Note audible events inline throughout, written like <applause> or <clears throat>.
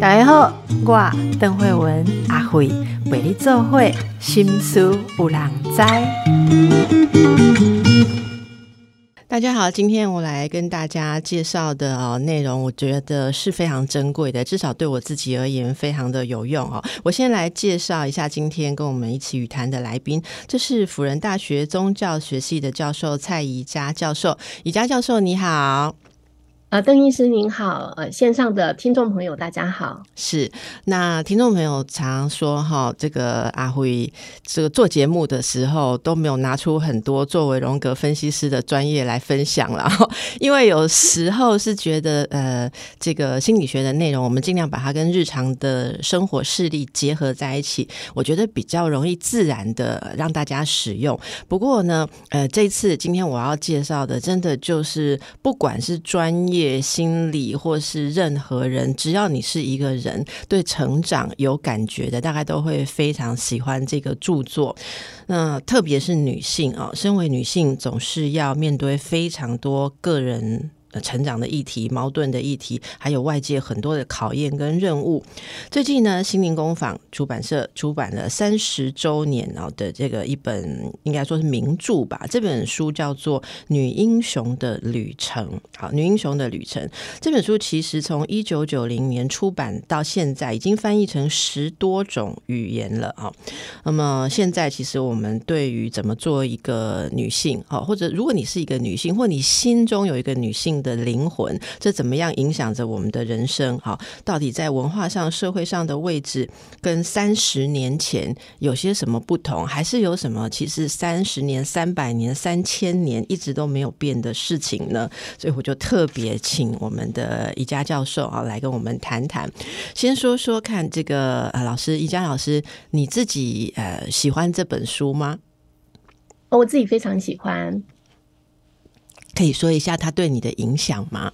大家好，我邓慧文阿慧为你做会心思有人知。大家好，今天我来跟大家介绍的哦内容，我觉得是非常珍贵的，至少对我自己而言非常的有用哦。我先来介绍一下今天跟我们一起语谈的来宾，这是辅仁大学宗教学系的教授蔡宜佳教授，宜佳教授你好。呃，邓医师您好，呃，线上的听众朋友大家好。是，那听众朋友常说哈，这个阿辉这个做节目的时候都没有拿出很多作为荣格分析师的专业来分享了，<laughs> 因为有时候是觉得呃，这个心理学的内容，我们尽量把它跟日常的生活事例结合在一起，我觉得比较容易自然的让大家使用。不过呢，呃，这次今天我要介绍的，真的就是不管是专业。心理或是任何人，只要你是一个人对成长有感觉的，大概都会非常喜欢这个著作。那特别是女性啊，身为女性，总是要面对非常多个人。成长的议题、矛盾的议题，还有外界很多的考验跟任务。最近呢，心灵工坊出版社出版了三十周年哦的这个一本，应该说是名著吧。这本书叫做《女英雄的旅程》。好，《女英雄的旅程》这本书其实从一九九零年出版到现在，已经翻译成十多种语言了啊。那么现在，其实我们对于怎么做一个女性，哦，或者如果你是一个女性，或你心中有一个女性。的灵魂，这怎么样影响着我们的人生？哈，到底在文化上、社会上的位置，跟三十年前有些什么不同？还是有什么其实三十年、三百年、三千年一直都没有变的事情呢？所以我就特别请我们的宜家教授啊来跟我们谈谈。先说说看，这个呃老师宜家老师，你自己呃喜欢这本书吗？我自己非常喜欢。可以说一下他对你的影响吗？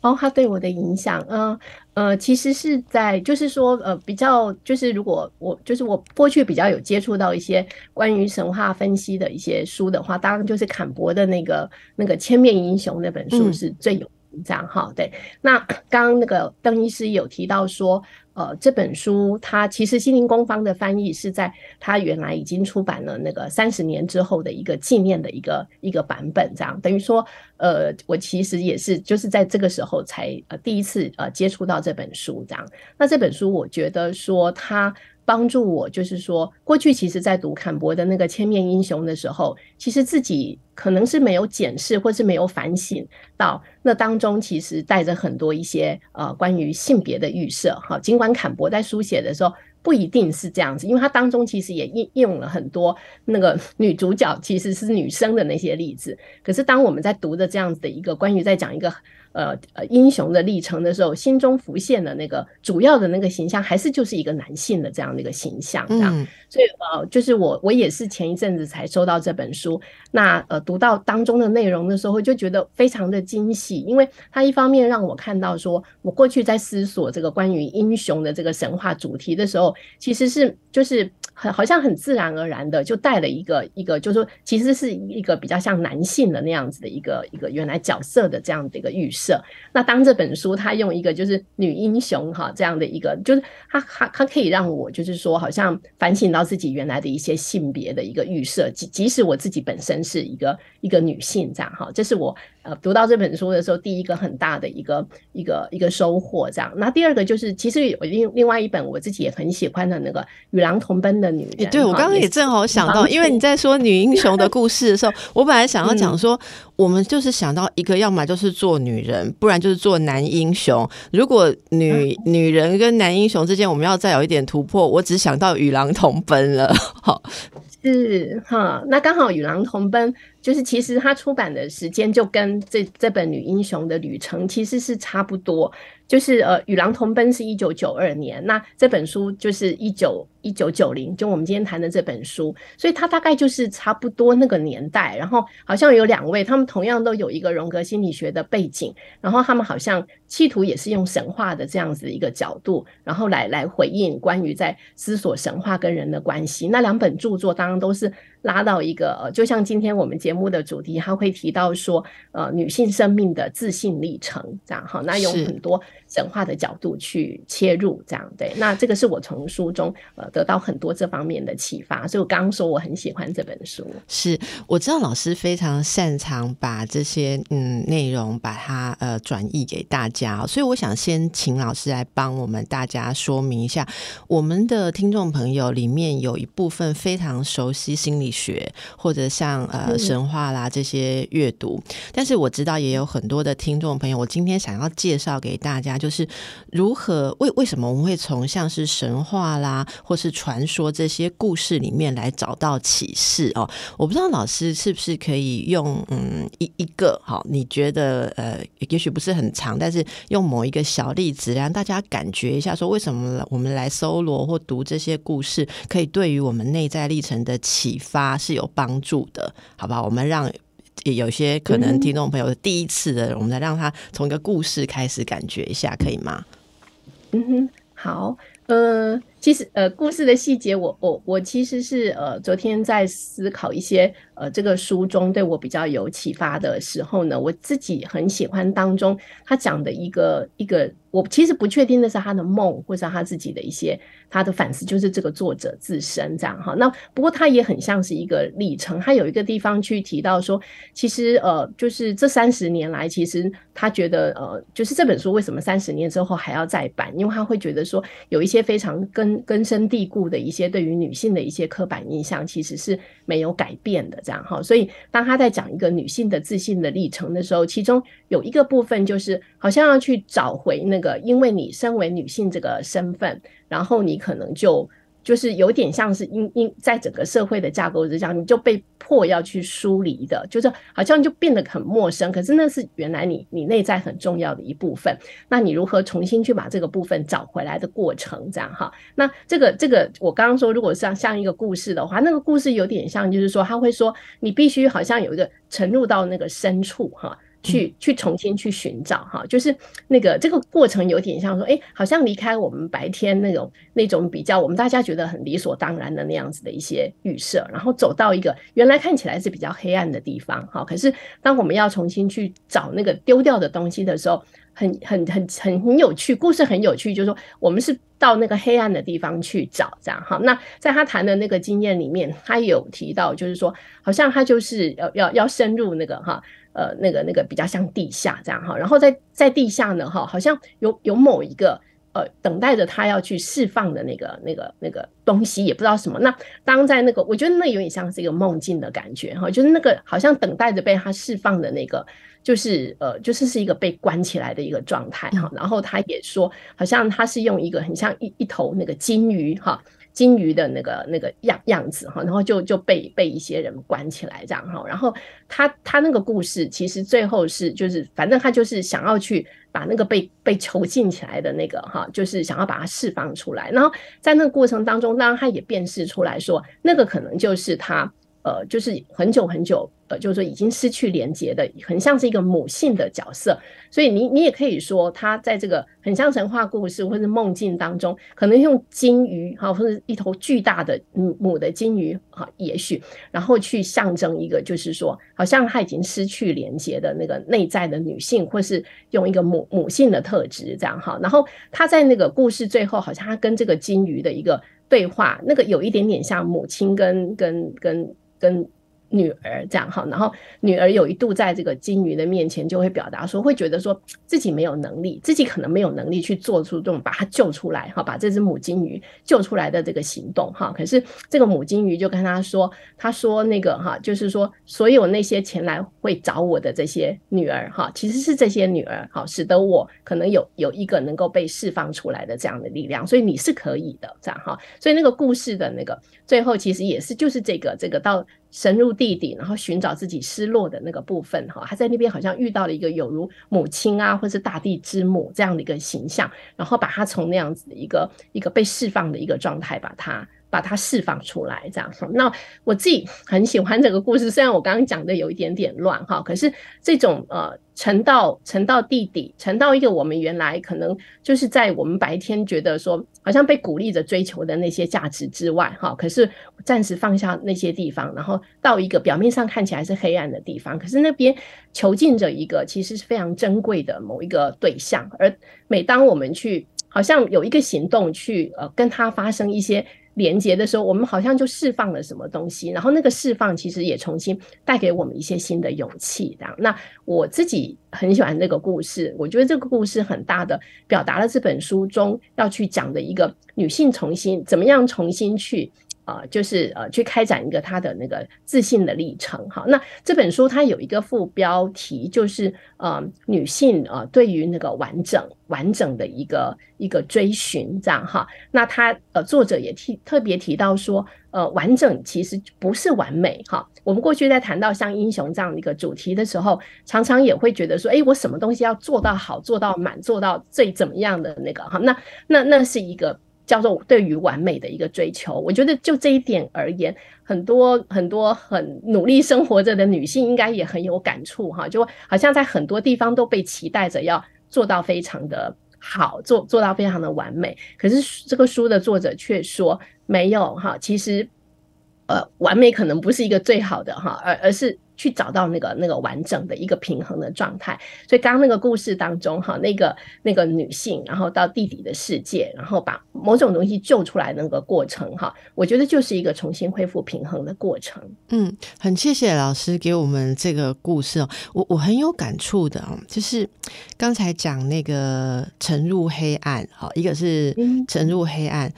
哦，他对我的影响，嗯呃，其实是在就是说，呃，比较就是如果我就是我过去比较有接触到一些关于神话分析的一些书的话，当然就是坎伯的那个那个千面英雄那本书是最有嗯这样哈。对，那刚刚那个邓医师有提到说。呃，这本书它其实心灵工坊的翻译是在它原来已经出版了那个三十年之后的一个纪念的一个一个版本，这样等于说，呃，我其实也是就是在这个时候才呃第一次呃接触到这本书，这样。那这本书我觉得说它。帮助我，就是说，过去其实，在读坎伯的那个千面英雄的时候，其实自己可能是没有检视，或是没有反省到那当中，其实带着很多一些呃关于性别的预设。哈，尽管坎伯在书写的时候不一定是这样子，因为他当中其实也应用了很多那个 <laughs> 女主角其实是女生的那些例子。可是当我们在读的这样子的一个关于在讲一个。呃呃，英雄的历程的时候，心中浮现的那个主要的那个形象，还是就是一个男性的这样的一个形象，这样。所以呃，就是我我也是前一阵子才收到这本书，那呃读到当中的内容的时候，就觉得非常的惊喜，因为它一方面让我看到说，我过去在思索这个关于英雄的这个神话主题的时候，其实是就是很好像很自然而然的就带了一个一个，就是说其实是一个比较像男性的那样子的一个一个原来角色的这样的一个预设。那当这本书它用一个就是女英雄哈这样的一个，就是它它它可以让我就是说好像反省到。自己原来的一些性别的一个预设，即即使我自己本身是一个一个女性，这样哈，这是我呃读到这本书的时候第一个很大的一个一个一个收获，这样。那第二个就是，其实有另另外一本我自己也很喜欢的那个《与狼同奔的女人》。对我刚刚也正好想到，因为你在说女英雄的 <laughs> 故事的时候，我本来想要讲说，我们就是想到一个，要么就是做女人，不然就是做男英雄。如果女女人跟男英雄之间，我们要再有一点突破，我只想到与狼同。奔了，<laughs> 好是哈，那刚好与狼同奔。就是其实他出版的时间就跟这这本女英雄的旅程其实是差不多，就是呃与狼同奔是一九九二年，那这本书就是一九一九九零，就我们今天谈的这本书，所以它大概就是差不多那个年代。然后好像有两位，他们同样都有一个荣格心理学的背景，然后他们好像企图也是用神话的这样子一个角度，然后来来回应关于在思索神话跟人的关系。那两本著作当然都是。拉到一个，呃，就像今天我们节目的主题，他会提到说，呃，女性生命的自信历程，这样哈，那有很多神话的角度去切入，这样对。那这个是我从书中呃得到很多这方面的启发，所以我刚刚说我很喜欢这本书。是，我知道老师非常擅长把这些嗯内容把它呃转译给大家，所以我想先请老师来帮我们大家说明一下，我们的听众朋友里面有一部分非常熟悉心理学或者像呃神话啦这些阅读，但是我知道也有很多的听众朋友，我今天想要介绍给大家，就是如何为为什么我们会从像是神话啦或是传说这些故事里面来找到启示哦。我不知道老师是不是可以用嗯一一个好，你觉得呃也许不是很长，但是用某一个小例子让大家感觉一下，说为什么我们来搜罗或读这些故事，可以对于我们内在历程的启发是有帮助的，好吧？我们让有些可能听众朋友第一次的，我们来让他从一个故事开始感觉一下，可以吗？嗯哼，好，呃。其实，呃，故事的细节，我我我其实是呃，昨天在思考一些呃，这个书中对我比较有启发的时候呢，我自己很喜欢当中他讲的一个一个，我其实不确定的是他的梦，或者他自己的一些他的反思，就是这个作者自身这样哈。那不过他也很像是一个历程，他有一个地方去提到说，其实呃，就是这三十年来，其实他觉得呃，就是这本书为什么三十年之后还要再版，因为他会觉得说有一些非常跟根深蒂固的一些对于女性的一些刻板印象，其实是没有改变的。这样哈，所以当他在讲一个女性的自信的历程的时候，其中有一个部分就是好像要去找回那个，因为你身为女性这个身份，然后你可能就。就是有点像是因因在整个社会的架构之下，你就被迫要去疏离的，就是好像就变得很陌生。可是那是原来你你内在很重要的一部分。那你如何重新去把这个部分找回来的过程？这样哈。那这个这个我刚刚说，如果像像一个故事的话，那个故事有点像，就是说他会说你必须好像有一个沉入到那个深处哈。去去重新去寻找哈，就是那个这个过程有点像说，哎，好像离开我们白天那种那种比较我们大家觉得很理所当然的那样子的一些预设，然后走到一个原来看起来是比较黑暗的地方哈。可是当我们要重新去找那个丢掉的东西的时候，很很很很很有趣，故事很有趣，就是说我们是到那个黑暗的地方去找这样哈。那在他谈的那个经验里面，他有提到就是说，好像他就是要要要深入那个哈。呃，那个那个比较像地下这样哈，然后在在地下呢哈，好像有有某一个呃等待着他要去释放的那个那个那个东西，也不知道什么。那当在那个，我觉得那有点像是一个梦境的感觉哈，就是那个好像等待着被他释放的那个，就是呃，就是是一个被关起来的一个状态哈。然后他也说，好像他是用一个很像一一头那个金鱼哈。金鱼的那个那个样样子哈，然后就就被被一些人关起来这样哈，然后他他那个故事其实最后是就是反正他就是想要去把那个被被囚禁起来的那个哈，就是想要把它释放出来，然后在那个过程当中，当然他也辨识出来说，那个可能就是他呃，就是很久很久。呃，就是说已经失去连接的，很像是一个母性的角色，所以你你也可以说，他在这个很像神话故事或者梦境当中，可能用金鱼哈，或者一头巨大的母母的金鱼哈，也许然后去象征一个，就是说，好像他已经失去连接的那个内在的女性，或是用一个母母性的特质这样哈，然后他在那个故事最后，好像他跟这个金鱼的一个对话，那个有一点点像母亲跟跟跟跟。女儿这样哈，然后女儿有一度在这个金鱼的面前就会表达说，会觉得说自己没有能力，自己可能没有能力去做出这种把它救出来哈，把这只母金鱼救出来的这个行动哈。可是这个母金鱼就跟他说，他说那个哈，就是说所有那些前来会找我的这些女儿哈，其实是这些女儿哈，使得我可能有有一个能够被释放出来的这样的力量，所以你是可以的这样哈。所以那个故事的那个最后其实也是就是这个这个到。深入地底，然后寻找自己失落的那个部分，哈，他在那边好像遇到了一个有如母亲啊，或是大地之母这样的一个形象，然后把他从那样子的一个一个被释放的一个状态，把他把它释放出来，这样。那我自己很喜欢这个故事，虽然我刚刚讲的有一点点乱哈，可是这种呃沉到沉到地底，沉到一个我们原来可能就是在我们白天觉得说好像被鼓励着追求的那些价值之外哈，可是暂时放下那些地方，然后到一个表面上看起来是黑暗的地方，可是那边囚禁着一个其实是非常珍贵的某一个对象，而每当我们去好像有一个行动去呃跟他发生一些。连接的时候，我们好像就释放了什么东西，然后那个释放其实也重新带给我们一些新的勇气。这样，那我自己很喜欢这个故事，我觉得这个故事很大的表达了这本书中要去讲的一个女性重新怎么样重新去。啊，就是呃，去开展一个他的那个自信的历程。哈，那这本书它有一个副标题，就是呃，女性啊，对于那个完整、完整的一个一个追寻，这样哈。那他呃，作者也提特别提到说，呃，完整其实不是完美哈。我们过去在谈到像英雄这样的一个主题的时候，常常也会觉得说，哎，我什么东西要做到好，做到满，做到最怎么样的那个哈？那那那是一个。叫做对于完美的一个追求，我觉得就这一点而言，很多很多很努力生活着的女性应该也很有感触哈，就好像在很多地方都被期待着要做到非常的好，做做到非常的完美。可是这个书的作者却说没有哈，其实呃，完美可能不是一个最好的哈，而而是。去找到那个那个完整的一个平衡的状态，所以刚刚那个故事当中，哈，那个那个女性，然后到地底的世界，然后把某种东西救出来那个过程，哈，我觉得就是一个重新恢复平衡的过程。嗯，很谢谢老师给我们这个故事哦，我我很有感触的哦，就是刚才讲那个沉入黑暗，好，一个是沉入黑暗，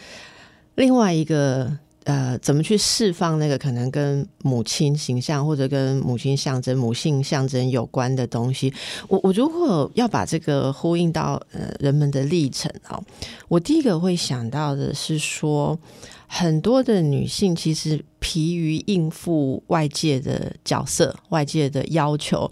另外一个。呃，怎么去释放那个可能跟母亲形象或者跟母亲象征、母性象征有关的东西？我我如果要把这个呼应到呃人们的历程哦，我第一个会想到的是说，很多的女性其实疲于应付外界的角色、外界的要求。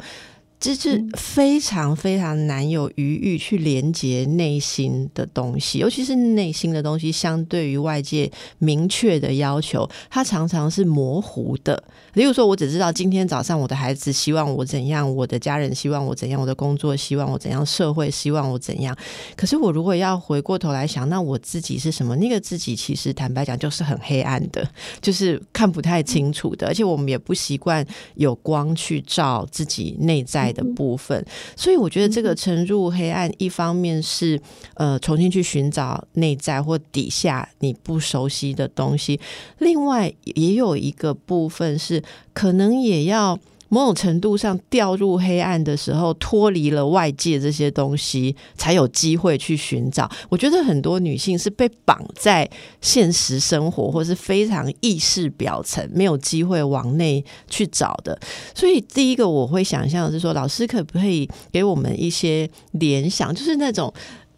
这是非常非常难有余裕去连接内心的东西，尤其是内心的东西，相对于外界明确的要求，它常常是模糊的。例如说，我只知道今天早上我的孩子希望我怎样，我的家人希望我怎样，我的工作希望我怎样，社会希望我怎样。可是我如果要回过头来想，那我自己是什么？那个自己其实坦白讲就是很黑暗的，就是看不太清楚的，而且我们也不习惯有光去照自己内在。的部分，所以我觉得这个沉入黑暗，一方面是呃重新去寻找内在或底下你不熟悉的东西，另外也有一个部分是可能也要。某种程度上掉入黑暗的时候，脱离了外界这些东西，才有机会去寻找。我觉得很多女性是被绑在现实生活，或是非常意识表层，没有机会往内去找的。所以，第一个我会想象的是说，老师可不可以给我们一些联想，就是那种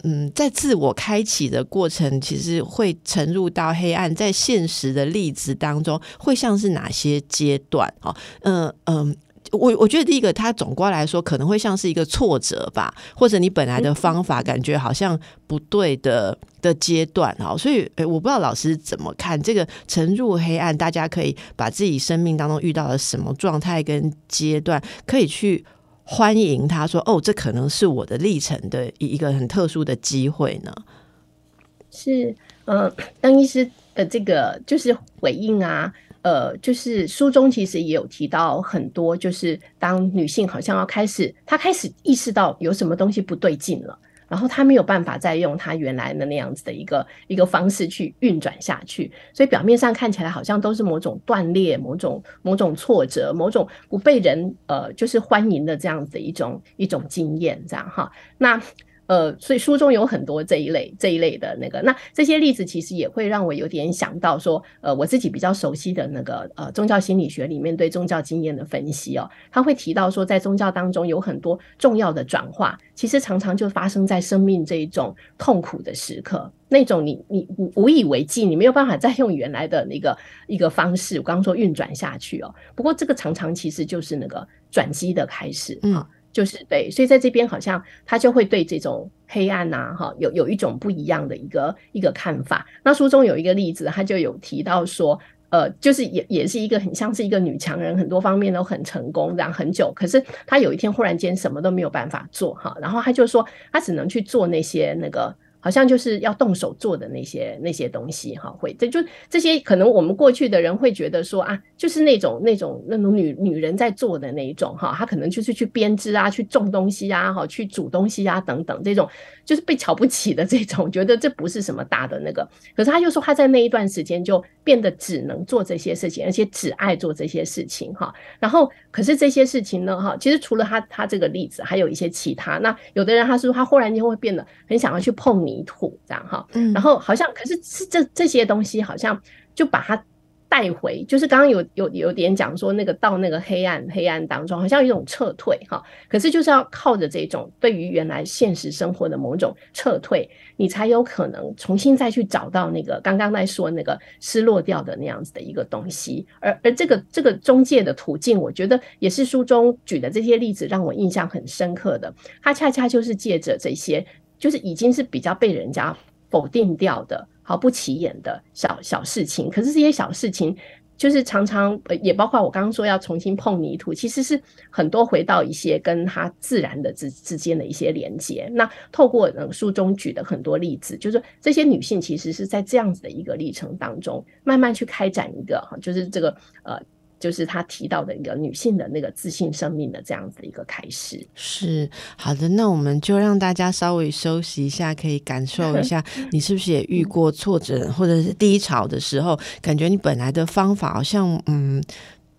嗯，在自我开启的过程，其实会沉入到黑暗，在现实的例子当中，会像是哪些阶段？哦，嗯嗯。我我觉得第一个，它总归来说可能会像是一个挫折吧，或者你本来的方法感觉好像不对的的阶段哈，所以诶，我不知道老师怎么看这个沉入黑暗，大家可以把自己生命当中遇到了什么状态跟阶段，可以去欢迎他说哦，这可能是我的历程的一一个很特殊的机会呢。是，嗯，当医师的这个就是回应啊。呃，就是书中其实也有提到很多，就是当女性好像要开始，她开始意识到有什么东西不对劲了，然后他没有办法再用他原来的那样子的一个一个方式去运转下去，所以表面上看起来好像都是某种断裂、某种某种挫折、某种不被人呃就是欢迎的这样子的一种一种经验，这样哈，那。呃，所以书中有很多这一类这一类的那个，那这些例子其实也会让我有点想到说，呃，我自己比较熟悉的那个呃宗教心理学里面对宗教经验的分析哦，他会提到说，在宗教当中有很多重要的转化，其实常常就发生在生命这一种痛苦的时刻，那种你你无以为继，你没有办法再用原来的那个一个方式，我刚刚说运转下去哦，不过这个常常其实就是那个转机的开始啊。就是对，所以在这边好像他就会对这种黑暗呐，哈，有有一种不一样的一个一个看法。那书中有一个例子，他就有提到说，呃，就是也也是一个很像是一个女强人，很多方面都很成功，然后很久，可是她有一天忽然间什么都没有办法做，哈，然后他就说，他只能去做那些那个。好像就是要动手做的那些那些东西哈，会这就这些可能我们过去的人会觉得说啊，就是那种那种那种女女人在做的那一种哈，她可能就是去编织啊，去种东西啊，哈，去煮东西啊等等这种，就是被瞧不起的这种，觉得这不是什么大的那个。可是他就说他在那一段时间就变得只能做这些事情，而且只爱做这些事情哈。然后可是这些事情呢哈，其实除了他他这个例子，还有一些其他。那有的人他说他忽然间会变得很想要去碰你泥土这样哈，嗯。然后好像可是是这这些东西好像就把它带回，就是刚刚有有有点讲说那个到那个黑暗黑暗当中，好像有一种撤退哈，可是就是要靠着这种对于原来现实生活的某种撤退，你才有可能重新再去找到那个刚刚在说那个失落掉的那样子的一个东西，而而这个这个中介的途径，我觉得也是书中举的这些例子让我印象很深刻的，它恰恰就是借着这些。就是已经是比较被人家否定掉的、毫不起眼的小小事情，可是这些小事情，就是常常也包括我刚刚说要重新碰泥土，其实是很多回到一些跟它自然的之之间的一些连接。那透过嗯书中举的很多例子，就是这些女性其实是在这样子的一个历程当中，慢慢去开展一个哈，就是这个呃。就是他提到的一个女性的那个自信生命的这样子一个开始。是好的，那我们就让大家稍微休息一下，可以感受一下，<laughs> 你是不是也遇过挫折或者是低潮的时候，感觉你本来的方法好像嗯。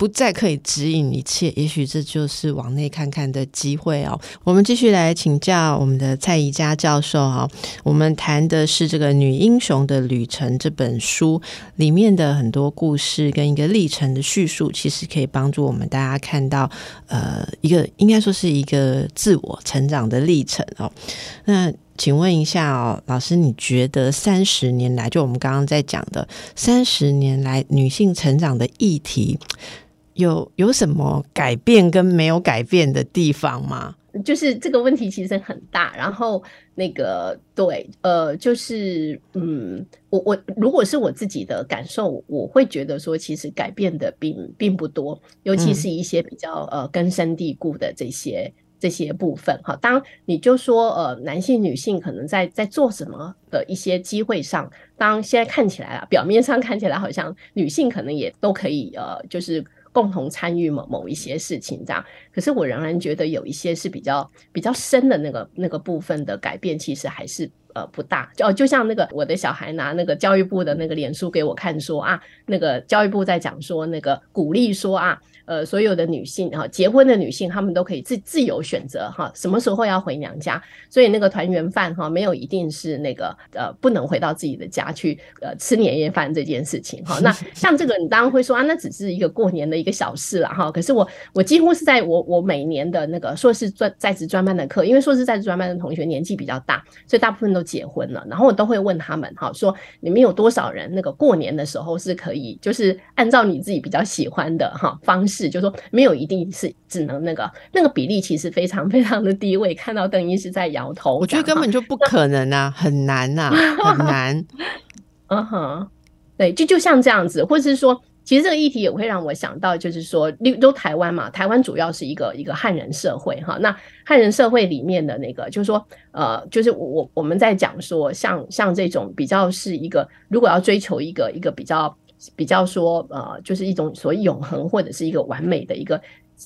不再可以指引一切，也许这就是往内看看的机会哦。我们继续来请教我们的蔡宜佳教授哈。我们谈的是这个《女英雄的旅程》这本书里面的很多故事跟一个历程的叙述，其实可以帮助我们大家看到呃一个应该说是一个自我成长的历程哦。那请问一下哦，老师，你觉得三十年来，就我们刚刚在讲的三十年来女性成长的议题？有有什么改变跟没有改变的地方吗？就是这个问题其实很大，然后那个对，呃，就是嗯，我我如果是我自己的感受，我会觉得说，其实改变的并并不多，尤其是一些比较呃根深蒂固的这些这些部分哈。当你就说呃，男性女性可能在在做什么的一些机会上，当现在看起来啊，表面上看起来好像女性可能也都可以呃，就是。共同参与某某一些事情，这样。可是我仍然觉得有一些是比较比较深的那个那个部分的改变，其实还是呃不大。就就像那个我的小孩拿那个教育部的那个脸书给我看，说啊，那个教育部在讲说那个鼓励说啊。呃，所有的女性哈，结婚的女性，她们都可以自自由选择哈，什么时候要回娘家。所以那个团圆饭哈，没有一定是那个呃，不能回到自己的家去呃吃年夜饭这件事情哈。那 <laughs> 像这个，你当然会说啊，那只是一个过年的一个小事了哈。可是我我几乎是在我我每年的那个硕士专在职专班的课，因为硕士在职专班的同学年纪比较大，所以大部分都结婚了。然后我都会问他们哈，说你们有多少人那个过年的时候是可以，就是按照你自己比较喜欢的哈方式。就说没有一定是只能那个那个比例其实非常 <laughs> 非常的低位，看到邓医师在摇头，我觉得根本就不可能啊，很难呐，<laughs> 很难。<laughs> 嗯哼，对，就就像这样子，或者是说，其实这个议题也会让我想到，就是说，都台湾嘛，台湾主要是一个一个汉人社会哈，那汉人社会里面的那个，就是说，呃，就是我我们在讲说，像像这种比较是一个，如果要追求一个一个比较。比较说，呃，就是一种所谓永恒或者是一个完美的一个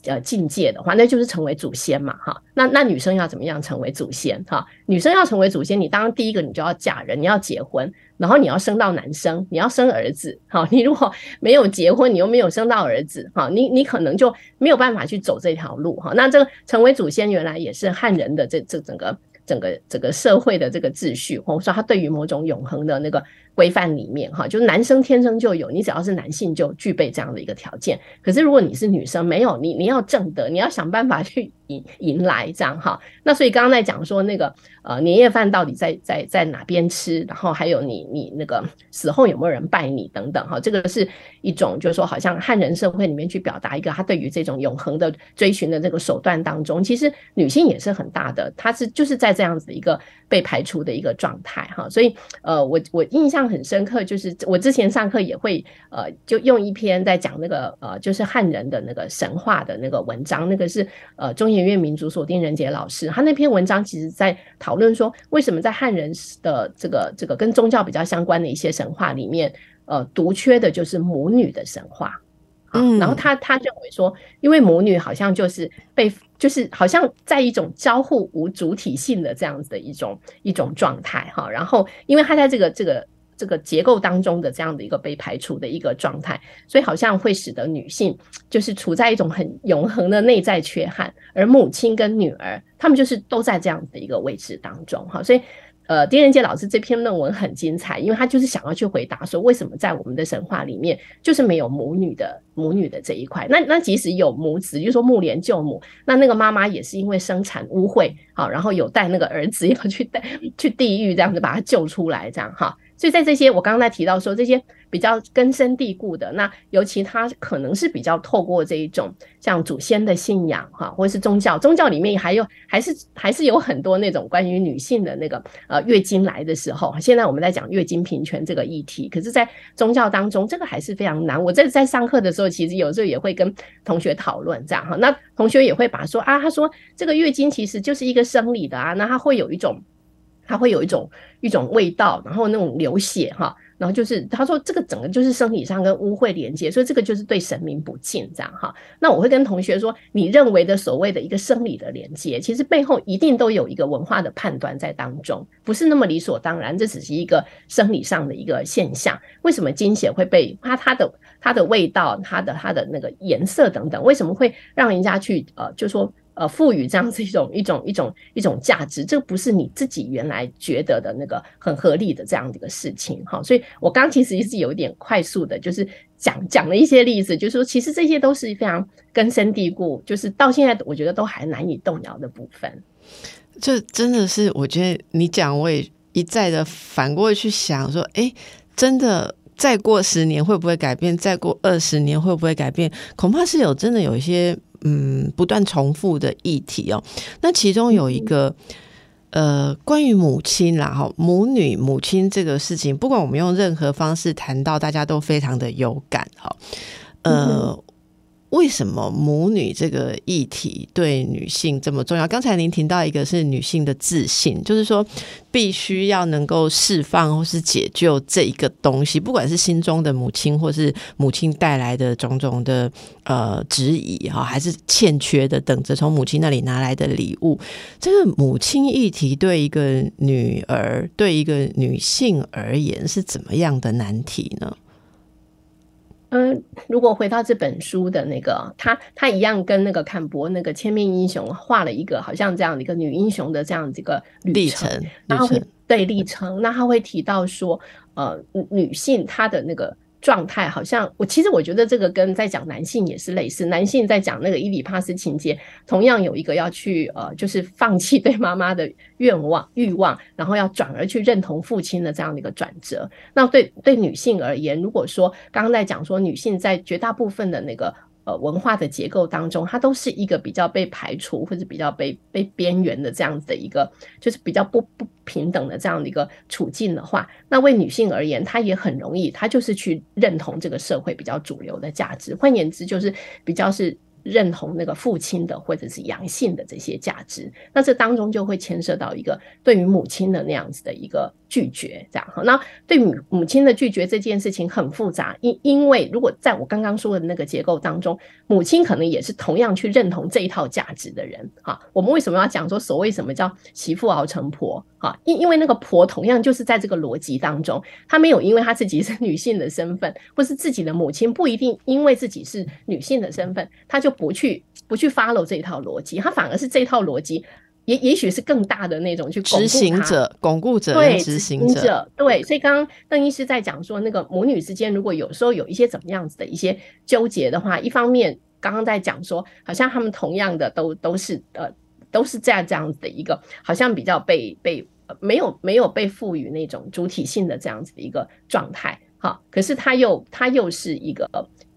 呃境界的话，那就是成为祖先嘛，哈。那那女生要怎么样成为祖先？哈，女生要成为祖先，你当然第一个你就要嫁人，你要结婚，然后你要生到男生，你要生儿子，哈。你如果 <laughs> 没有结婚，你又没有生到儿子，哈，你你可能就没有办法去走这条路，哈。那这个成为祖先，原来也是汉人的这这整个。整个整个社会的这个秩序，或者说他对于某种永恒的那个规范里面，哈，就男生天生就有，你只要是男性就具备这样的一个条件。可是如果你是女生，没有你，你要正德，你要想办法去迎迎来这样哈，那所以刚刚在讲说那个呃年夜饭到底在在在哪边吃，然后还有你你那个死后有没有人拜你等等哈，这个是一种就是说好像汉人社会里面去表达一个他对于这种永恒的追寻的这个手段当中，其实女性也是很大的，她是就是在这样子一个被排除的一个状态哈，所以呃我我印象很深刻，就是我之前上课也会呃就用一篇在讲那个呃就是汉人的那个神话的那个文章，那个是呃中。研院民族锁定人杰老师，他那篇文章其实在讨论说，为什么在汉人的这个这个跟宗教比较相关的一些神话里面，呃，独缺的就是母女的神话。嗯，然后他他认为说，因为母女好像就是被，就是好像在一种交互无主体性的这样子的一种一种状态哈。然后，因为他在这个这个。这个结构当中的这样的一个被排除的一个状态，所以好像会使得女性就是处在一种很永恒的内在缺憾，而母亲跟女儿，他们就是都在这样的一个位置当中哈。所以，呃，丁仁杰老师这篇论文很精彩，因为他就是想要去回答说，为什么在我们的神话里面就是没有母女的母女的这一块？那那即使有母子，就是说木莲救母，那那个妈妈也是因为生产污秽，好，然后有带那个儿子 <laughs> 要去带去地狱，这样子把他救出来，这样哈。所以在这些我刚刚在提到说这些比较根深蒂固的，那尤其他可能是比较透过这一种像祖先的信仰哈，或者是宗教，宗教里面还有还是还是有很多那种关于女性的那个呃月经来的时候，现在我们在讲月经平权这个议题，可是，在宗教当中这个还是非常难。我在在上课的时候，其实有时候也会跟同学讨论这样哈，那同学也会把说啊，他说这个月经其实就是一个生理的啊，那他会有一种。它会有一种一种味道，然后那种流血哈，然后就是他说这个整个就是生理上跟污秽连接，所以这个就是对神明不敬这样哈。那我会跟同学说，你认为的所谓的一个生理的连接，其实背后一定都有一个文化的判断在当中，不是那么理所当然，这只是一个生理上的一个现象。为什么精血会被它它的它的味道、它的它的那个颜色等等，为什么会让人家去呃，就说？呃，赋予这样子一种一种一种一种价值，这不是你自己原来觉得的那个很合理的这样的一个事情哈。所以我刚其实是有一点快速的，就是讲讲了一些例子，就是说其实这些都是非常根深蒂固，就是到现在我觉得都还难以动摇的部分。这真的是我觉得你讲，我也一再的反过去想说，哎，真的再过十年会不会改变？再过二十年会不会改变？恐怕是有真的有一些。嗯，不断重复的议题哦。那其中有一个，呃，关于母亲啦，哈，母女、母亲这个事情，不管我们用任何方式谈到，大家都非常的有感哈。呃。为什么母女这个议题对女性这么重要？刚才您提到一个是女性的自信，就是说必须要能够释放或是解救这一个东西，不管是心中的母亲，或是母亲带来的种种的呃质疑哈，还是欠缺的等着从母亲那里拿来的礼物。这个母亲议题对一个女儿，对一个女性而言是怎么样的难题呢？嗯，如果回到这本书的那个，他他一样跟那个坎博那个千面英雄画了一个好像这样的一个女英雄的这样的一个历程，然后会对历程，那他会提到说，呃，女性她的那个。状态好像我其实我觉得这个跟在讲男性也是类似，男性在讲那个伊里帕斯情节，同样有一个要去呃，就是放弃对妈妈的愿望欲望，然后要转而去认同父亲的这样的一个转折。那对对女性而言，如果说刚刚在讲说女性在绝大部分的那个。呃，文化的结构当中，它都是一个比较被排除或者比较被被边缘的这样子的一个，就是比较不不平等的这样的一个处境的话，那为女性而言，她也很容易，她就是去认同这个社会比较主流的价值。换言之，就是比较是。认同那个父亲的或者是阳性的这些价值，那这当中就会牵涉到一个对于母亲的那样子的一个拒绝，这样哈。那对母母亲的拒绝这件事情很复杂，因因为如果在我刚刚说的那个结构当中，母亲可能也是同样去认同这一套价值的人哈。我们为什么要讲说所谓什么叫媳妇熬成婆哈？因因为那个婆同样就是在这个逻辑当中，她没有因为她自己是女性的身份，或是自己的母亲不一定因为自己是女性的身份，她就。不去不去 follow 这一套逻辑，她反而是这套逻辑，也也许是更大的那种去执行者、巩固者、对执行者，对。所以刚刚邓医师在讲说，那个母女之间如果有时候有一些怎么样子的一些纠结的话，一方面。刚刚在讲说，好像他们同样的都都是呃都是这样这样子的一个，好像比较被被没有没有被赋予那种主体性的这样子的一个状态。好，可是他又他又是一个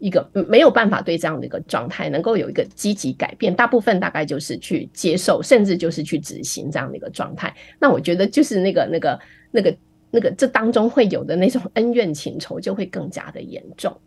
一个没有办法对这样的一个状态能够有一个积极改变，大部分大概就是去接受，甚至就是去执行这样的一个状态。那我觉得就是那个那个那个那个这当中会有的那种恩怨情仇就会更加的严重。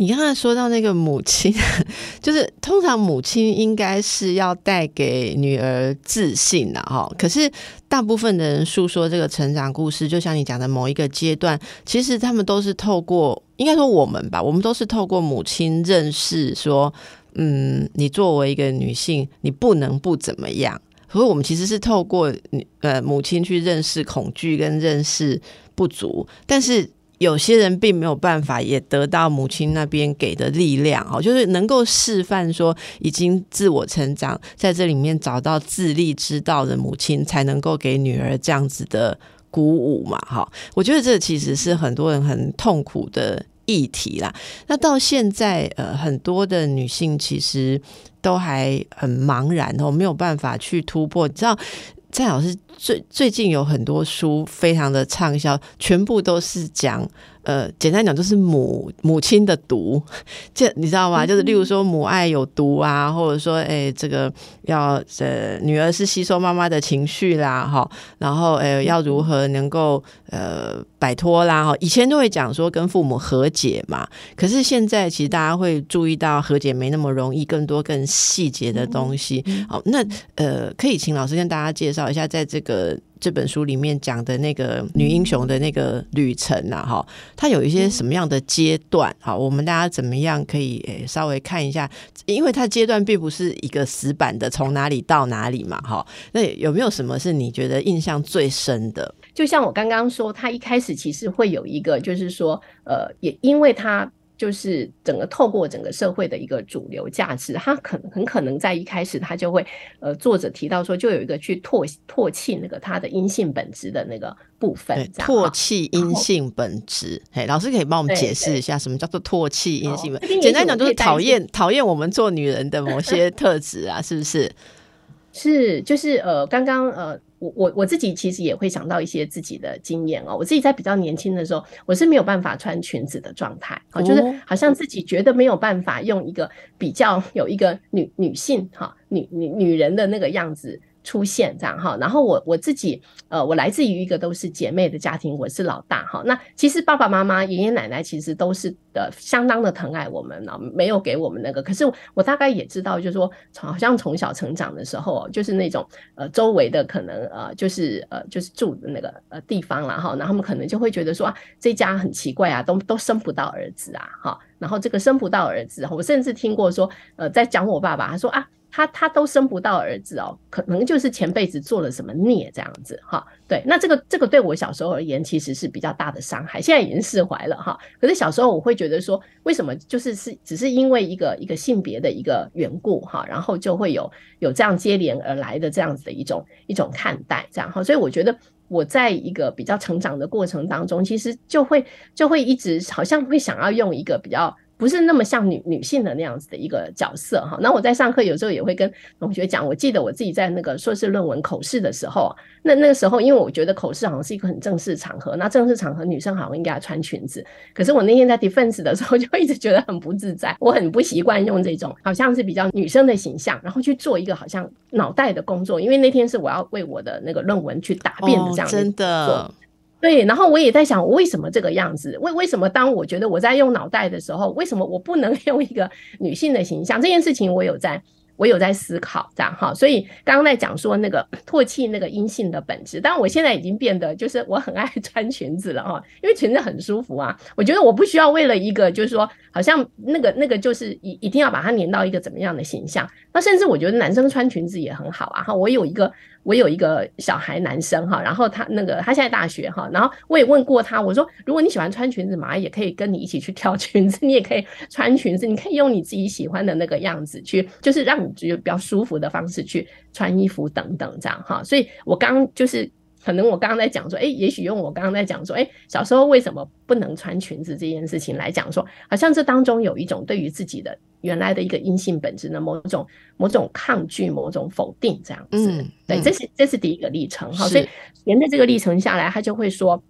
你刚才说到那个母亲，<laughs> 就是通常母亲应该是要带给女儿自信的哈。可是大部分的人诉说这个成长故事，就像你讲的某一个阶段，其实他们都是透过，应该说我们吧，我们都是透过母亲认识说，嗯，你作为一个女性，你不能不怎么样。所以我们其实是透过呃母亲去认识恐惧跟认识不足，但是。有些人并没有办法，也得到母亲那边给的力量哦，就是能够示范说已经自我成长，在这里面找到自立之道的母亲，才能够给女儿这样子的鼓舞嘛。哈，我觉得这其实是很多人很痛苦的议题啦。那到现在，呃，很多的女性其实都还很茫然哦，没有办法去突破。你知道？蔡老师最最近有很多书非常的畅销，全部都是讲。呃，简单讲就是母母亲的毒，<laughs> 这你知道吗？就是例如说母爱有毒啊，或者说哎，这个要呃女儿是吸收妈妈的情绪啦，哈，然后呃要如何能够呃摆脱啦，哈，以前都会讲说跟父母和解嘛，可是现在其实大家会注意到和解没那么容易，更多更细节的东西。好，那呃可以请老师跟大家介绍一下，在这个。这本书里面讲的那个女英雄的那个旅程啊，哈，它有一些什么样的阶段？哈，我们大家怎么样可以诶稍微看一下？因为它阶段并不是一个死板的从哪里到哪里嘛，哈。那有没有什么是你觉得印象最深的？就像我刚刚说，他一开始其实会有一个，就是说，呃，也因为他。就是整个透过整个社会的一个主流价值，他可能很可能在一开始他就会，呃，作者提到说，就有一个去唾唾弃那个他的阴性本质的那个部分，唾弃阴性本质。嘿，老师可以帮我们解释一下什么叫做唾弃阴性本？简单讲就是讨厌讨厌我们做女人的某些 <laughs> 特质啊，是不是？是，就是呃，刚刚呃。我我我自己其实也会想到一些自己的经验哦。我自己在比较年轻的时候，我是没有办法穿裙子的状态，哦，就是好像自己觉得没有办法用一个比较有一个女女性哈女女女人的那个样子。出现这样哈，然后我我自己呃，我来自于一个都是姐妹的家庭，我是老大哈。那其实爸爸妈妈、爷爷奶奶其实都是的相当的疼爱我们呢，没有给我们那个。可是我大概也知道，就是说，好像从小成长的时候，就是那种呃周围的可能呃就是呃就是住的那个呃地方了哈，然后他们可能就会觉得说啊，这家很奇怪啊，都都生不到儿子啊哈。然后这个生不到儿子，我甚至听过说呃在讲我爸爸，他说啊。他他都生不到儿子哦，可能就是前辈子做了什么孽这样子哈。对，那这个这个对我小时候而言，其实是比较大的伤害。现在已经释怀了哈。可是小时候我会觉得说，为什么就是是只是因为一个一个性别的一个缘故哈，然后就会有有这样接连而来的这样子的一种一种看待这样哈。所以我觉得我在一个比较成长的过程当中，其实就会就会一直好像会想要用一个比较。不是那么像女女性的那样子的一个角色哈。那我在上课有时候也会跟同学讲，我记得我自己在那个硕士论文口试的时候，那那个时候因为我觉得口试好像是一个很正式场合，那正式场合女生好像应该要穿裙子。可是我那天在 defense 的时候 <laughs> 就一直觉得很不自在，我很不习惯用这种好像是比较女生的形象，然后去做一个好像脑袋的工作，因为那天是我要为我的那个论文去答辩的这样真的。对，然后我也在想，为什么这个样子？为为什么当我觉得我在用脑袋的时候，为什么我不能 <laughs> 用一个女性的形象？这件事情我有在。我有在思考这样哈，所以刚刚在讲说那个 <clears throat> 唾弃那个阴性的本质，但我现在已经变得就是我很爱 <laughs> 穿裙子了哈，因为裙子很舒服啊。我觉得我不需要为了一个就是说好像那个那个就是一一定要把它粘到一个怎么样的形象。那甚至我觉得男生穿裙子也很好啊哈。我有一个我有一个小孩男生哈，然后他那个他现在大学哈，然后我也问过他，我说如果你喜欢穿裙子嘛，也可以跟你一起去挑裙子，<laughs> 你也可以穿裙子，你可以用你自己喜欢的那个样子去，就是让。你觉得比较舒服的方式去穿衣服等等这样哈，所以我刚就是可能我刚刚在讲说，哎，也许用我刚刚在讲说，哎，小时候为什么不能穿裙子这件事情来讲说，好像这当中有一种对于自己的原来的一个阴性本质的某种某种抗拒、某种否定这样子。对，这是这是第一个历程哈。所以沿着这个历程下来，他就会说，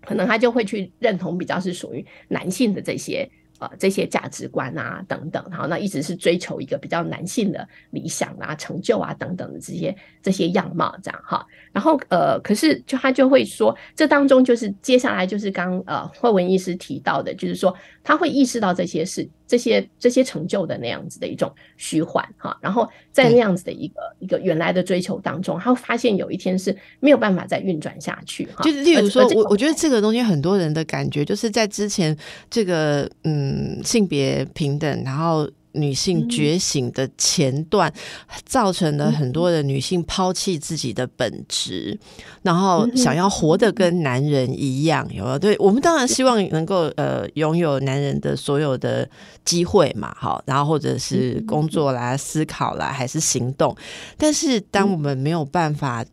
可能他就会去认同比较是属于男性的这些。呃，这些价值观啊，等等，好，那一直是追求一个比较男性的理想啊、成就啊等等的这些这些样貌，这样哈。然后呃，可是就他就会说，这当中就是接下来就是刚呃慧文医师提到的，就是说他会意识到这些事。这些这些成就的那样子的一种虚幻哈，然后在那样子的一个一个原来的追求当中，他会发现有一天是没有办法再运转下去哈。就是例如说，我我觉得这个东西很多人的感觉，就是在之前这个嗯性别平等，然后。女性觉醒的前段，造成了很多的女性抛弃自己的本质，然后想要活得跟男人一样，有没有？对我们当然希望能够呃拥有男人的所有的机会嘛，好，然后或者是工作啦、思考啦，还是行动，但是当我们没有办法。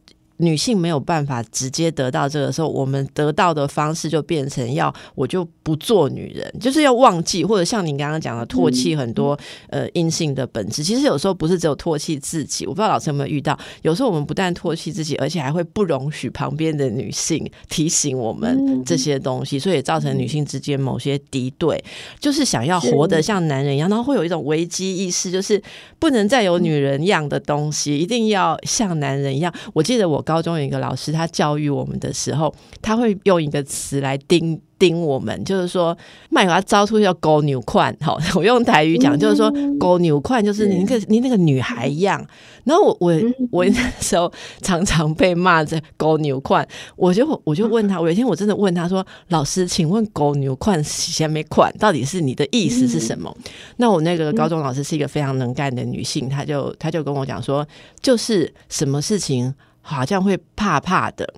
女性没有办法直接得到这个时候，我们得到的方式就变成要我就不做女人，就是要忘记，或者像你刚刚讲的唾弃很多呃阴性的本质。其实有时候不是只有唾弃自己，我不知道老师有没有遇到，有时候我们不但唾弃自己，而且还会不容许旁边的女性提醒我们这些东西，所以造成女性之间某些敌对，就是想要活得像男人一样，然后会有一种危机意识，就是不能再有女人样的东西，一定要像男人一样。我记得我。高中有一个老师，他教育我们的时候，他会用一个词来盯盯我们，就是说，卖他招出叫“狗牛款”。好，我用台语讲，就是说“狗牛款”，就是你那个你那个女孩一样。然后我 <laughs> 我我那时候常常被骂着“狗牛款”，我就我就问他，我有一天我真的问他说：“老师，请问‘狗牛款’前没款到底是你的意思是什么？”那我那个高中老师是一个非常能干的女性，她就她就跟我讲说，就是什么事情。好像会怕怕的。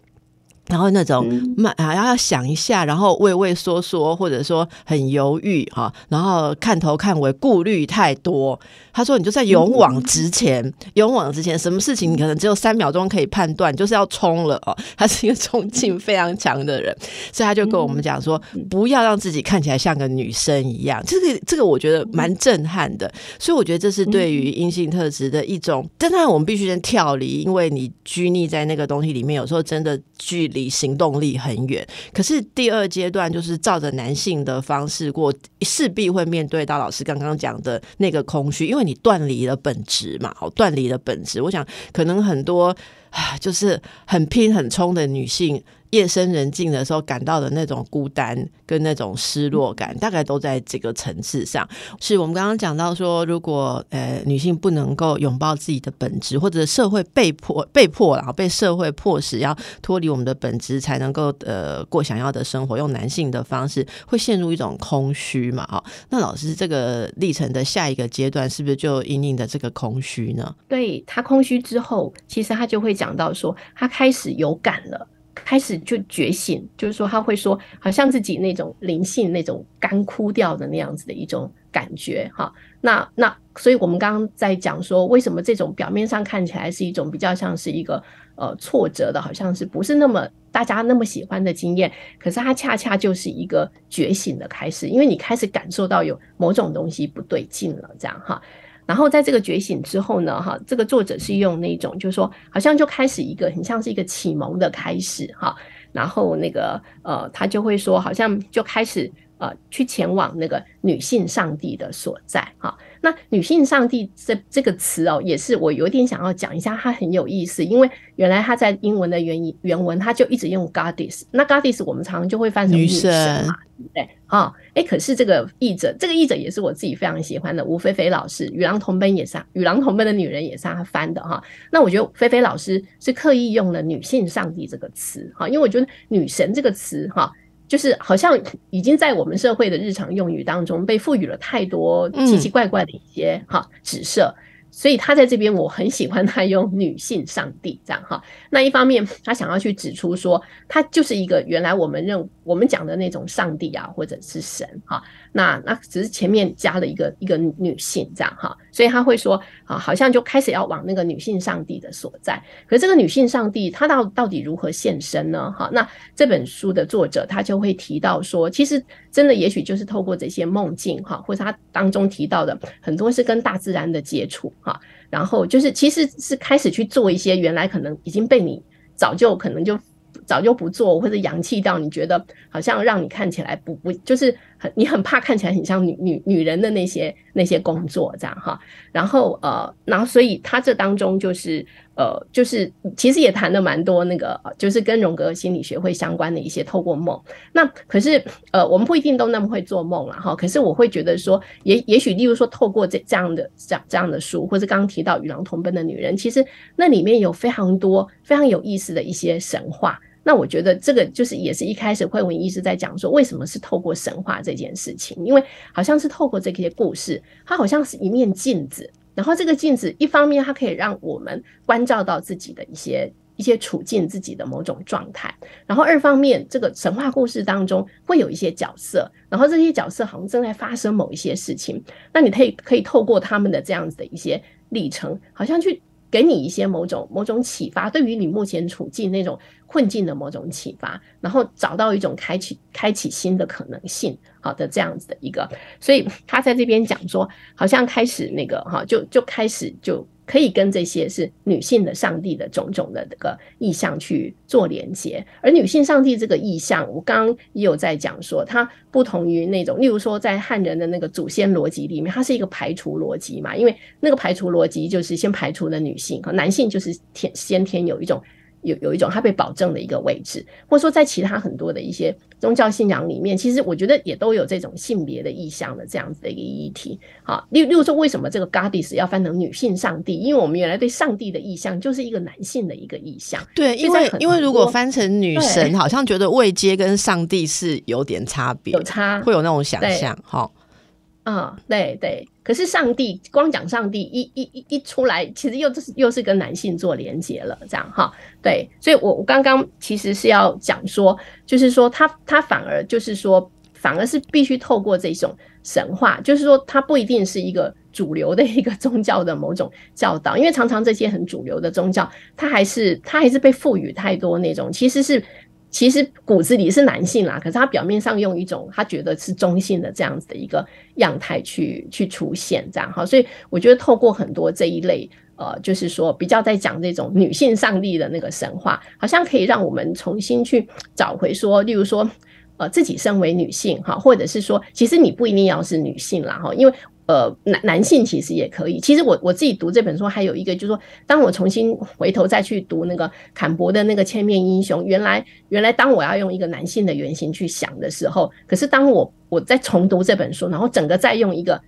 然后那种慢啊，要要想一下，然后畏畏缩缩，或者说很犹豫哈，然后看头看尾，顾虑太多。他说：“你就在勇往直前，勇往直前，什么事情你可能只有三秒钟可以判断，就是要冲了哦。<laughs> ”他是一个冲劲非常强的人，所以他就跟我们讲说：“不要让自己看起来像个女生一样。”这个这个我觉得蛮震撼的，所以我觉得这是对于阴性特质的一种。但然我们必须先跳离，因为你拘泥在那个东西里面，有时候真的距离行动力很远。可是第二阶段就是照着男性的方式过，势必会面对到老师刚刚讲的那个空虚，因为你断离了本质嘛，好，断离了本质。我想可能很多啊，就是很拼很冲的女性。夜深人静的时候感到的那种孤单跟那种失落感，大概都在这个层次上。是我们刚刚讲到说，如果呃女性不能够拥抱自己的本质，或者社会被迫被迫然后被社会迫使要脱离我们的本质，才能够呃过想要的生活，用男性的方式，会陷入一种空虚嘛？哈，那老师这个历程的下一个阶段，是不是就隐隐的这个空虚呢？对他空虚之后，其实他就会讲到说，他开始有感了。开始就觉醒，就是说他会说，好像自己那种灵性那种干枯掉的那样子的一种感觉，哈。那那，所以我们刚刚在讲说，为什么这种表面上看起来是一种比较像是一个呃挫折的，好像是不是那么大家那么喜欢的经验，可是它恰恰就是一个觉醒的开始，因为你开始感受到有某种东西不对劲了，这样哈。然后在这个觉醒之后呢，哈，这个作者是用那种，就是说，好像就开始一个很像是一个启蒙的开始，哈。然后那个呃，他就会说，好像就开始呃，去前往那个女性上帝的所在，哈。那女性上帝这这个词哦，也是我有点想要讲一下，它很有意思，因为原来它在英文的原原文，它就一直用 goddess。那 goddess 我们常常就会翻成女神嘛，对不对？啊，哎，可是这个译者，这个译者也是我自己非常喜欢的，吴菲菲老师，《与狼同奔》也是，《与狼同奔的女人》也是他翻的哈。那我觉得菲菲老师是刻意用了“女性上帝”这个词，哈，因为我觉得“女神”这个词，哈。就是好像已经在我们社会的日常用语当中被赋予了太多奇奇怪怪的一些哈指涉，所以他在这边我很喜欢他用女性上帝这样哈。<laughs> 那一方面他想要去指出说，他就是一个原来我们认我们讲的那种上帝啊，或者是神哈。那那只是前面加了一个一个女性这样哈，所以他会说啊，好像就开始要往那个女性上帝的所在。可是这个女性上帝她到到底如何现身呢？哈，那这本书的作者他就会提到说，其实真的也许就是透过这些梦境哈，或者他当中提到的很多是跟大自然的接触哈，然后就是其实是开始去做一些原来可能已经被你早就可能就。早就不做，或者洋气到你觉得好像让你看起来不不就是你很怕看起来很像女女女人的那些那些工作这样哈，然后呃，然后所以他这当中就是呃就是其实也谈了蛮多那个就是跟荣格心理学会相关的一些透过梦，那可是呃我们不一定都那么会做梦了哈，可是我会觉得说也也许例如说透过这这样的这样这样的书，或者刚刚提到与狼同奔的女人，其实那里面有非常多非常有意思的一些神话。那我觉得这个就是也是一开始慧文医师在讲说，为什么是透过神话这件事情？因为好像是透过这些故事，它好像是一面镜子，然后这个镜子一方面它可以让我们关照到自己的一些一些处境、自己的某种状态，然后二方面这个神话故事当中会有一些角色，然后这些角色好像正在发生某一些事情，那你可以可以透过他们的这样子的一些历程，好像去。给你一些某种某种启发，对于你目前处境那种困境的某种启发，然后找到一种开启开启新的可能性，好的这样子的一个，所以他在这边讲说，好像开始那个哈，就就开始就。可以跟这些是女性的上帝的种种的这个意象去做连接，而女性上帝这个意象，我刚刚也有在讲说，它不同于那种，例如说在汉人的那个祖先逻辑里面，它是一个排除逻辑嘛，因为那个排除逻辑就是先排除了女性和男性，就是天先天有一种。有有一种他被保证的一个位置，或者说在其他很多的一些宗教信仰里面，其实我觉得也都有这种性别的意向的这样子的一个议题。好，例例如说，为什么这个 Goddess 要翻成女性上帝？因为我们原来对上帝的意向就是一个男性的一个意向。对，因为因为如果翻成女神，好像觉得位阶跟上帝是有点差别，有差，会有那种想象。哈。嗯，对对，可是上帝光讲上帝一一一一出来，其实又是又是跟男性做连接了，这样哈，对，所以我我刚刚其实是要讲说，就是说他他反而就是说，反而是必须透过这种神话，就是说他不一定是一个主流的一个宗教的某种教导，因为常常这些很主流的宗教，它还是它还是被赋予太多那种其实是。其实骨子里是男性啦，可是他表面上用一种他觉得是中性的这样子的一个样态去去出现，这样哈，所以我觉得透过很多这一类呃，就是说比较在讲这种女性上帝的那个神话，好像可以让我们重新去找回说，例如说呃自己身为女性哈，或者是说其实你不一定要是女性啦哈，因为。呃，男男性其实也可以。其实我我自己读这本书，还有一个就是说，当我重新回头再去读那个坎伯的那个《千面英雄》，原来原来当我要用一个男性的原型去想的时候，可是当我我在重读这本书，然后整个再用一个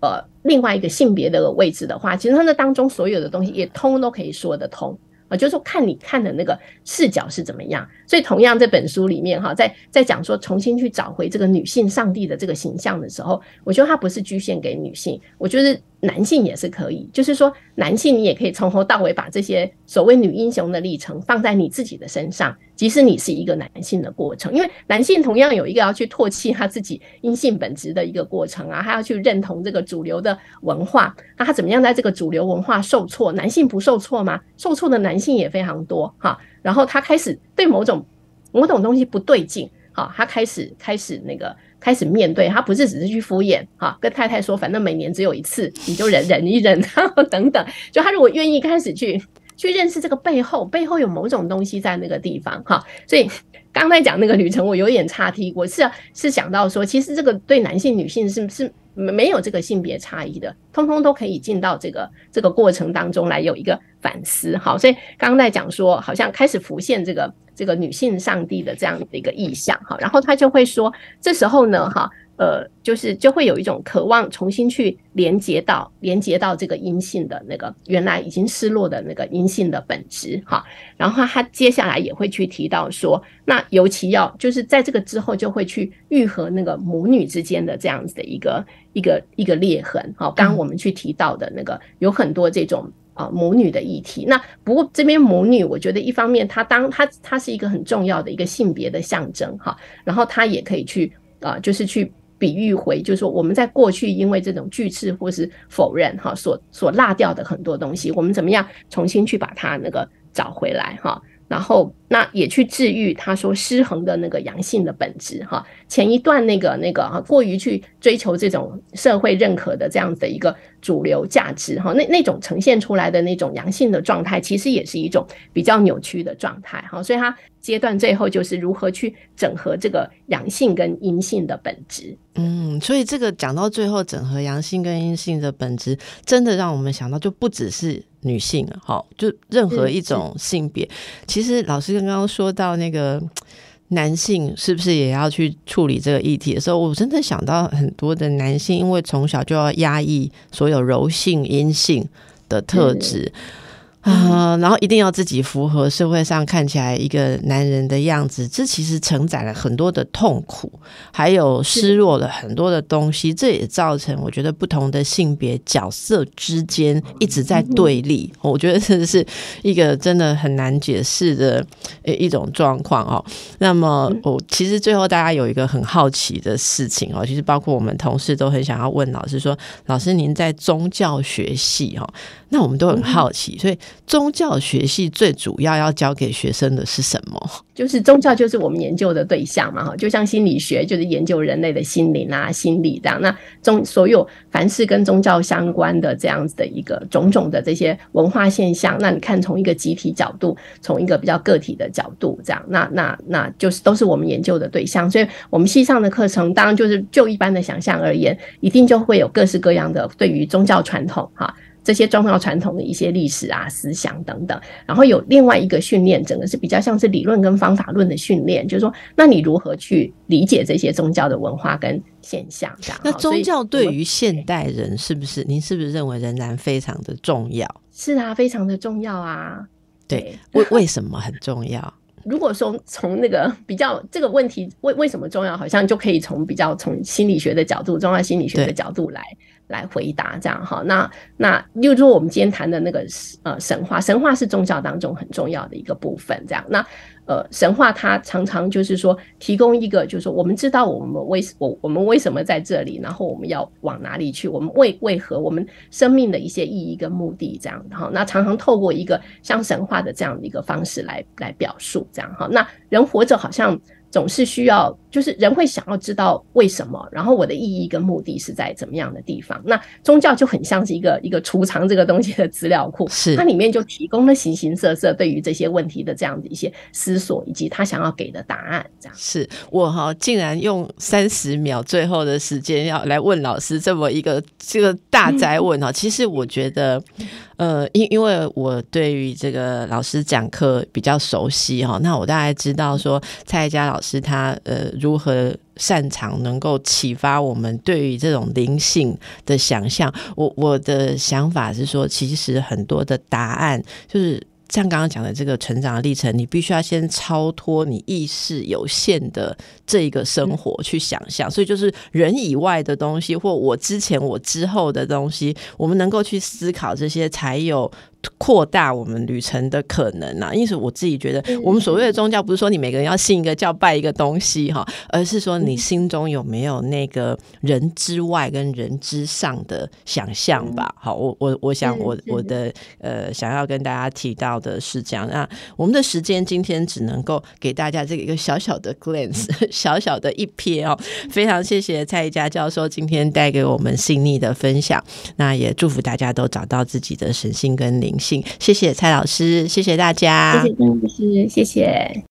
呃另外一个性别的位置的话，其实它那当中所有的东西也通都可以说得通。啊，就是说看你看的那个视角是怎么样，所以同样这本书里面哈，在在讲说重新去找回这个女性上帝的这个形象的时候，我觉得它不是局限给女性，我觉得。男性也是可以，就是说，男性你也可以从头到尾把这些所谓女英雄的历程放在你自己的身上，即使你是一个男性的过程，因为男性同样有一个要去唾弃他自己阴性本质的一个过程啊，他要去认同这个主流的文化，那他怎么样在这个主流文化受挫？男性不受挫吗？受挫的男性也非常多哈，然后他开始对某种某种东西不对劲，好，他开始开始那个。开始面对他，不是只是去敷衍哈，跟太太说，反正每年只有一次，你就忍忍一忍，然后等等。就他如果愿意开始去去认识这个背后，背后有某种东西在那个地方哈。所以刚才讲那个旅程，我有点岔题，我是是想到说，其实这个对男性、女性是是没有这个性别差异的，通通都可以进到这个这个过程当中来有一个反思。好，所以刚刚在讲说，好像开始浮现这个。这个女性上帝的这样的一个意象哈，然后他就会说，这时候呢哈，呃，就是就会有一种渴望重新去连接到连接到这个阴性的那个原来已经失落的那个阴性的本质哈，然后他接下来也会去提到说，那尤其要就是在这个之后就会去愈合那个母女之间的这样子的一个一个一个裂痕哈，刚刚我们去提到的那个有很多这种。啊，母女的议题。那不过这边母女，我觉得一方面，它当它它是一个很重要的一个性别的象征哈。然后它也可以去啊，就是去比喻回，就是说我们在过去因为这种拒斥或是否认哈，所所落掉的很多东西，我们怎么样重新去把它那个找回来哈。然后，那也去治愈他说失衡的那个阳性的本质哈。前一段那个那个哈，过于去追求这种社会认可的这样子的一个主流价值哈，那那种呈现出来的那种阳性的状态，其实也是一种比较扭曲的状态哈。所以它阶段最后就是如何去整合这个阳性跟阴性的本质。嗯，所以这个讲到最后，整合阳性跟阴性的本质，真的让我们想到，就不只是。女性啊，好，就任何一种性别，其实老师刚刚说到那个男性是不是也要去处理这个议题的时候，我真的想到很多的男性，因为从小就要压抑所有柔性、阴性的特质。啊，然后一定要自己符合社会上看起来一个男人的样子，这其实承载了很多的痛苦，还有失落了很多的东西。这也造成我觉得不同的性别角色之间一直在对立。我觉得这是一个真的很难解释的一种状况哦。那么，我其实最后大家有一个很好奇的事情哦，其实包括我们同事都很想要问老师说：“老师，您在宗教学系哦？”那我们都很好奇，所以宗教学系最主要要教给学生的是什么？就是宗教就是我们研究的对象嘛，哈，就像心理学就是研究人类的心灵啊、心理这样。那宗所有凡是跟宗教相关的这样子的一个种种的这些文化现象，那你看从一个集体角度，从一个比较个体的角度这样，那那那就是都是我们研究的对象。所以我们系上的课程，当然就是就一般的想象而言，一定就会有各式各样的对于宗教传统哈。这些宗教传统的一些历史啊、思想等等，然后有另外一个训练，整个是比较像是理论跟方法论的训练，就是说，那你如何去理解这些宗教的文化跟现象？这样，那宗教对于现代人是不是？您是不是认为仍然非常的重要？是啊，非常的重要啊。对，为为什么很重要？如果说从那个比较这个问题为为什么重要，好像就可以从比较从心理学的角度，宗教心理学的角度来。来回答这样哈，那那例如说我们今天谈的那个呃神话，神话是宗教当中很重要的一个部分，这样。那呃神话它常常就是说提供一个就是说我们知道我们为我我们为什么在这里，然后我们要往哪里去，我们为为何我们生命的一些意义跟目的这样，哈，那常常透过一个像神话的这样的一个方式来来表述这样哈，那人活着好像。总是需要，就是人会想要知道为什么，然后我的意义跟目的是在怎么样的地方。那宗教就很像是一个一个储藏这个东西的资料库，是它里面就提供了形形色色对于这些问题的这样的一些思索，以及他想要给的答案。这样是我哈，竟然用三十秒最后的时间要来问老师这么一个这个大宅问哈。其实我觉得。呃，因因为我对于这个老师讲课比较熟悉哈，那我大概知道说蔡佳老师他呃如何擅长能够启发我们对于这种灵性的想象。我我的想法是说，其实很多的答案就是。像刚刚讲的这个成长的历程，你必须要先超脱你意识有限的这一个生活去想象，所以就是人以外的东西，或我之前、我之后的东西，我们能够去思考这些，才有。扩大我们旅程的可能啊！因此，我自己觉得，我们所谓的宗教，不是说你每个人要信一个教、拜一个东西哈，而是说你心中有没有那个人之外跟人之上的想象吧？好，我我我想，我我的呃，想要跟大家提到的是这样。那我们的时间今天只能够给大家这个一个小小的 glance，<laughs> 小小的一瞥哦。非常谢谢蔡一佳教授今天带给我们细腻的分享。那也祝福大家都找到自己的神性跟灵。性，谢谢蔡老师，谢谢大家，谢谢张老师，谢谢。